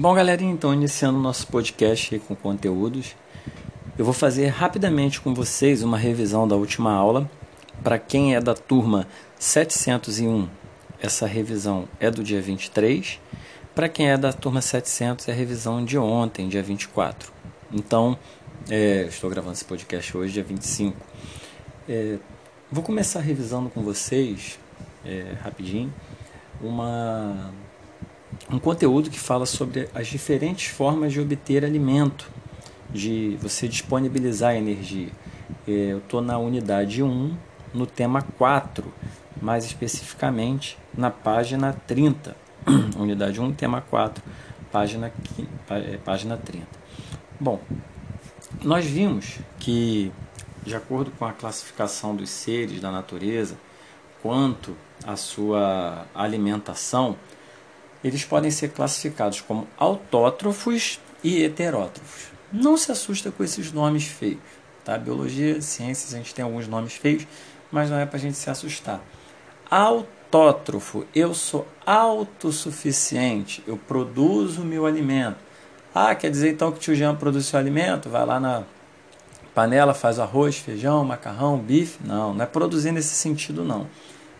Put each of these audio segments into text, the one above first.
Bom, galerinha, então iniciando o nosso podcast com conteúdos, eu vou fazer rapidamente com vocês uma revisão da última aula. Para quem é da turma 701, essa revisão é do dia 23. Para quem é da turma 700, é a revisão de ontem, dia 24. Então, é, estou gravando esse podcast hoje, dia 25. É, vou começar revisando com vocês, é, rapidinho, uma um conteúdo que fala sobre as diferentes formas de obter alimento, de você disponibilizar energia. É, eu estou na unidade 1, no tema 4, mais especificamente na página 30. unidade 1, tema 4, página, é, página 30. Bom, nós vimos que, de acordo com a classificação dos seres da natureza, quanto à sua alimentação, eles podem ser classificados como autótrofos e heterótrofos. Não se assusta com esses nomes feios. Tá? Biologia, ciências, a gente tem alguns nomes feios, mas não é para a gente se assustar. Autótrofo, eu sou autossuficiente, eu produzo o meu alimento. Ah, quer dizer então que o tio Jean produz seu alimento? Vai lá na panela, faz arroz, feijão, macarrão, bife? Não, não é produzir nesse sentido não,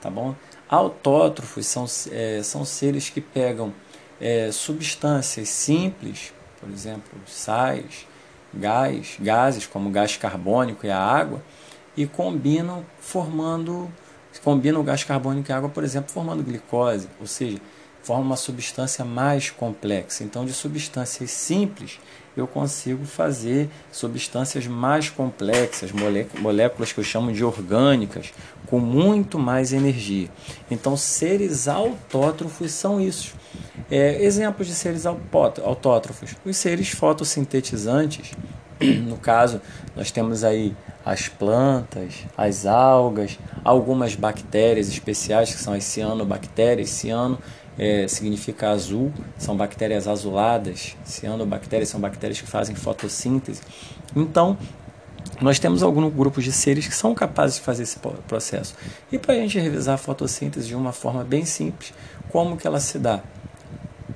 tá bom? Autótrofos são, é, são seres que pegam é, substâncias simples, por exemplo, sais, gás, gases como o gás carbônico e a água, e combinam formando, combinam o gás carbônico e a água, por exemplo, formando glicose, ou seja, forma uma substância mais complexa. Então, de substâncias simples, eu consigo fazer substâncias mais complexas, moléculas que eu chamo de orgânicas, com muito mais energia. Então, seres autótrofos são isso. É, exemplos de seres autótrofos: os seres fotossintetizantes. No caso, nós temos aí as plantas, as algas, algumas bactérias especiais que são as cianobactérias. Ciano é, significa azul, são bactérias azuladas, cianobactérias são bactérias que fazem fotossíntese. Então, nós temos alguns grupos de seres que são capazes de fazer esse processo. E para a gente revisar a fotossíntese de uma forma bem simples, como que ela se dá?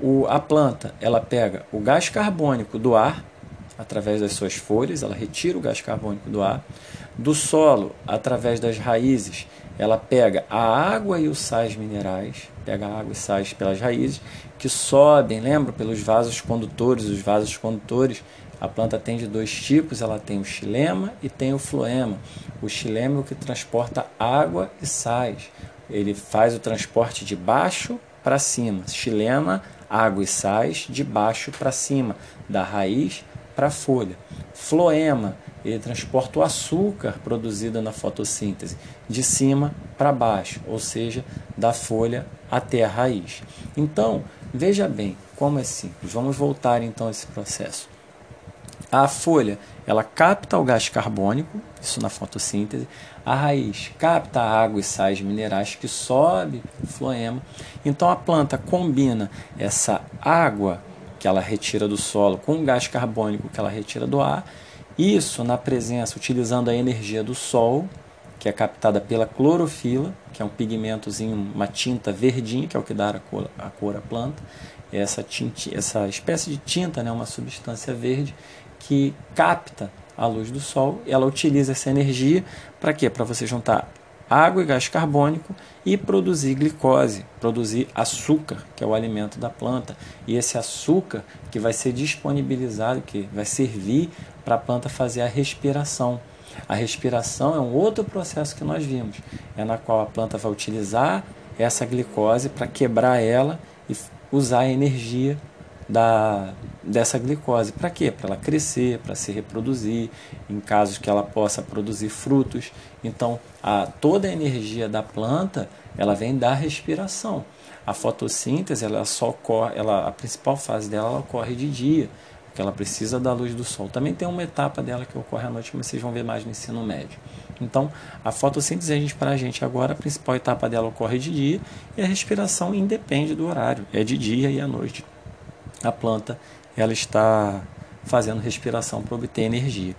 O, a planta ela pega o gás carbônico do ar, através das suas folhas, ela retira o gás carbônico do ar. Do solo, através das raízes, ela pega a água e os sais minerais, pega a água e sais pelas raízes, que sobem, lembra, pelos vasos condutores. Os vasos condutores, a planta tem de dois tipos, ela tem o xilema e tem o floema. O xilema é o que transporta água e sais. Ele faz o transporte de baixo para cima. Xilema, água e sais, de baixo para cima, da raiz para a folha. Floema, ele transporta o açúcar produzido na fotossíntese de cima para baixo, ou seja, da folha até a raiz. Então, veja bem como é simples. Vamos voltar então a esse processo. A folha, ela capta o gás carbônico, isso na fotossíntese. A raiz capta a água e sais minerais que sobe o floema. Então a planta combina essa água que ela retira do solo com o gás carbônico que ela retira do ar isso na presença, utilizando a energia do sol, que é captada pela clorofila, que é um pigmentozinho, uma tinta verdinha, que é o que dá a cor, a cor à planta. Essa, tinta, essa espécie de tinta, né, uma substância verde, que capta a luz do sol. Ela utiliza essa energia para quê? Para você juntar água e gás carbônico e produzir glicose, produzir açúcar, que é o alimento da planta. E esse açúcar que vai ser disponibilizado, que vai servir para a planta fazer a respiração. A respiração é um outro processo que nós vimos, é na qual a planta vai utilizar essa glicose para quebrar ela e usar a energia da, dessa glicose. Para quê? Para ela crescer, para se reproduzir, em casos que ela possa produzir frutos. Então, a, toda a energia da planta ela vem da respiração. A fotossíntese, ela só ocorre, ela, a principal fase dela ocorre de dia, porque ela precisa da luz do sol. Também tem uma etapa dela que ocorre à noite, mas vocês vão ver mais no ensino médio. Então, a fotossíntese, a gente, para a gente agora, a principal etapa dela ocorre de dia e a respiração independe do horário, é de dia e à noite a planta ela está fazendo respiração para obter energia.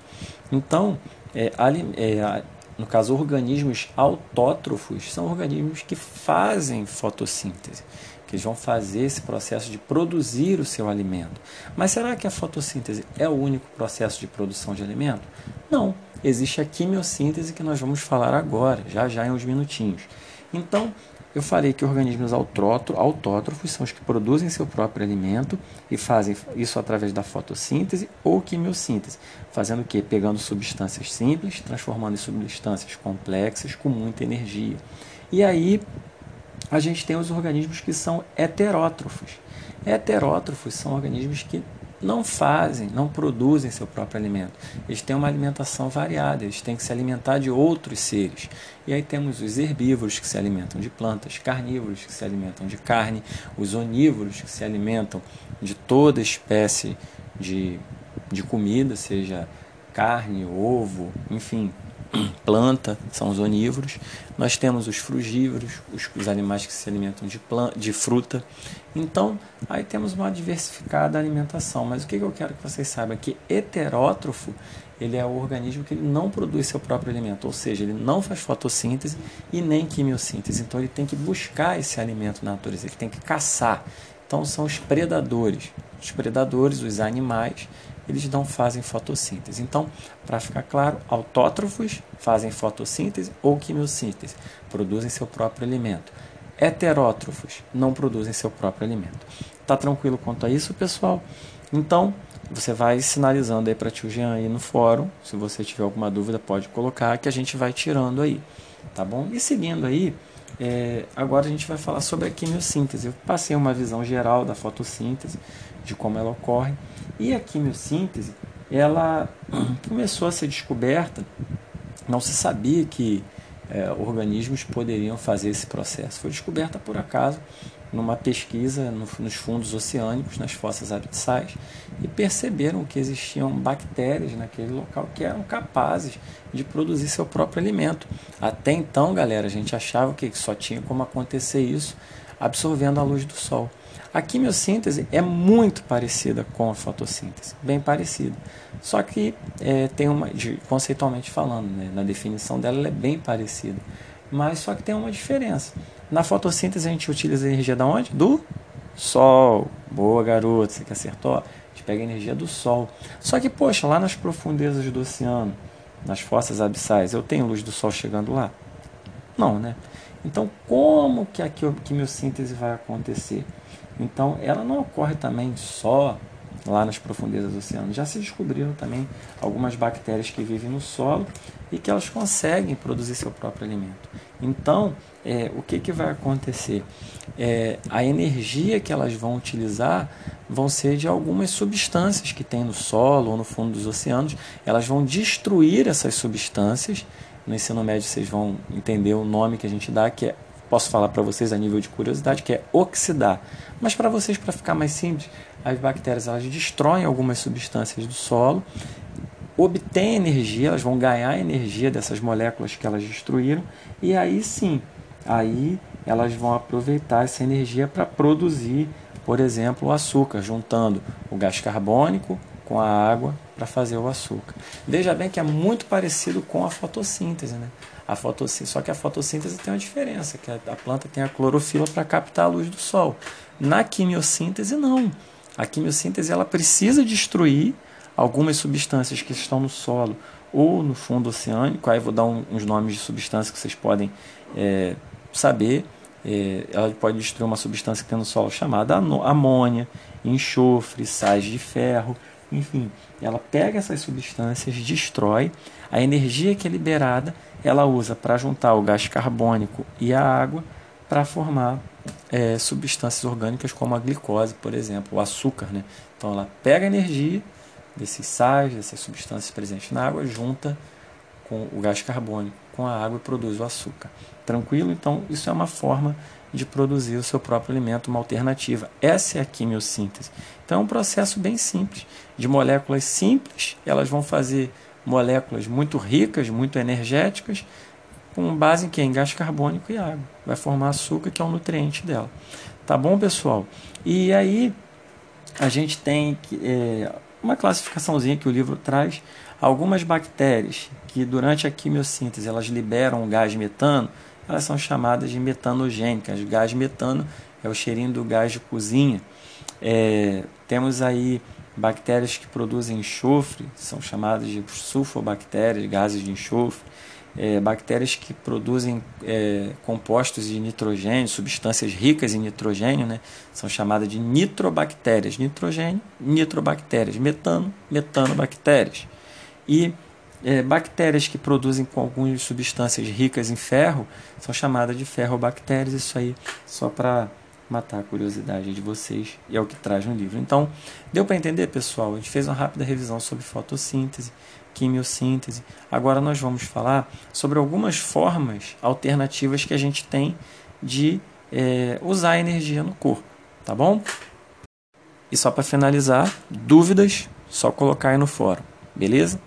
Então, é, é, no caso, organismos autótrofos são organismos que fazem fotossíntese. que vão fazer esse processo de produzir o seu alimento. Mas será que a fotossíntese é o único processo de produção de alimento? Não, existe a quimiossíntese que nós vamos falar agora, já já em uns minutinhos. Então, eu falei que organismos autótrofos são os que produzem seu próprio alimento e fazem isso através da fotossíntese ou quimiossíntese, fazendo o que? Pegando substâncias simples, transformando em substâncias complexas com muita energia. E aí a gente tem os organismos que são heterótrofos. Heterótrofos são organismos que não fazem, não produzem seu próprio alimento. Eles têm uma alimentação variada, eles têm que se alimentar de outros seres. E aí temos os herbívoros que se alimentam de plantas, carnívoros que se alimentam de carne, os onívoros que se alimentam de toda espécie de, de comida, seja carne, ovo, enfim, planta, são os onívoros. Nós temos os frugívoros, os, os animais que se alimentam de, planta, de fruta. Então, aí temos uma diversificada alimentação. Mas o que eu quero que vocês saibam? Que heterótrofo ele é o organismo que não produz seu próprio alimento, ou seja, ele não faz fotossíntese e nem quimiossíntese. Então, ele tem que buscar esse alimento na natureza, ele tem que caçar. Então, são os predadores. Os predadores, os animais, eles não fazem fotossíntese. Então, para ficar claro, autótrofos fazem fotossíntese ou quimiossíntese, produzem seu próprio alimento. Heterótrofos não produzem seu próprio alimento. Tá tranquilo quanto a isso, pessoal? Então, você vai sinalizando aí para tio Jean aí no fórum. Se você tiver alguma dúvida, pode colocar que a gente vai tirando aí, tá bom? E seguindo aí, é, agora a gente vai falar sobre a quimiossíntese. Eu passei uma visão geral da fotossíntese, de como ela ocorre. E a quimiossíntese, ela começou a ser descoberta, não se sabia que é, organismos poderiam fazer esse processo. Foi descoberta por acaso numa pesquisa no, nos fundos oceânicos, nas fossas abissais, e perceberam que existiam bactérias naquele local que eram capazes de produzir seu próprio alimento. Até então, galera, a gente achava que só tinha como acontecer isso absorvendo a luz do sol. A quimiossíntese é muito parecida com a fotossíntese, bem parecida. Só que é, tem uma, conceitualmente falando, né, na definição dela, ela é bem parecida. Mas só que tem uma diferença. Na fotossíntese a gente utiliza a energia da onde? Do sol. Boa, garoto, você que acertou. A gente pega a energia do sol. Só que, poxa, lá nas profundezas do oceano, nas fossas abissais, eu tenho luz do sol chegando lá? Não, né? Então, como que a quimiossíntese vai acontecer? Então, ela não ocorre também só lá nas profundezas do oceano. Já se descobriram também algumas bactérias que vivem no solo e que elas conseguem produzir seu próprio alimento. Então, é, o que, que vai acontecer? É, a energia que elas vão utilizar vão ser de algumas substâncias que tem no solo ou no fundo dos oceanos. Elas vão destruir essas substâncias. No ensino médio vocês vão entender o nome que a gente dá, que é posso falar para vocês a nível de curiosidade, que é oxidar. Mas para vocês, para ficar mais simples, as bactérias elas destroem algumas substâncias do solo, obtêm energia, elas vão ganhar energia dessas moléculas que elas destruíram, e aí sim, aí elas vão aproveitar essa energia para produzir, por exemplo, o açúcar, juntando o gás carbônico com a água para fazer o açúcar. Veja bem que é muito parecido com a fotossíntese, né? A fotossíntese, só que a fotossíntese tem uma diferença, que a planta tem a clorofila para captar a luz do sol. Na quimiossíntese não. A quimiossíntese ela precisa destruir algumas substâncias que estão no solo ou no fundo oceânico. Aí vou dar um, uns nomes de substâncias que vocês podem é, saber. É, ela pode destruir uma substância que tem no solo chamada amônia, enxofre, sais de ferro, enfim, ela pega essas substâncias, destrói, a energia que é liberada ela usa para juntar o gás carbônico e a água para formar é, substâncias orgânicas como a glicose, por exemplo, o açúcar. Né? Então ela pega a energia desses sais, dessas substâncias presentes na água, junta com o gás carbônico com a água e produz o açúcar. Tranquilo? Então isso é uma forma de produzir o seu próprio alimento, uma alternativa. Essa é a quimiossíntese. Então é um processo bem simples, de moléculas simples, elas vão fazer moléculas muito ricas, muito energéticas, com base em quem? Gás carbônico e água. Vai formar açúcar, que é um nutriente dela. Tá bom, pessoal? E aí a gente tem é, uma classificaçãozinha que o livro traz. Algumas bactérias que durante a quimiossíntese elas liberam o gás metano, elas são chamadas de metanogênicas. Gás metano é o cheirinho do gás de cozinha. É, temos aí bactérias que produzem enxofre, são chamadas de sulfobactérias, gases de enxofre. É, bactérias que produzem é, compostos de nitrogênio, substâncias ricas em nitrogênio, né, são chamadas de nitrobactérias. Nitrogênio, nitrobactérias. Metano, metanobactérias. E é, bactérias que produzem com algumas substâncias ricas em ferro são chamadas de ferrobactérias. Isso aí só para matar a curiosidade de vocês e é o que traz no livro. Então, deu para entender, pessoal? A gente fez uma rápida revisão sobre fotossíntese, quimiossíntese. Agora nós vamos falar sobre algumas formas alternativas que a gente tem de é, usar energia no corpo, tá bom? E só para finalizar, dúvidas, só colocar aí no fórum, beleza?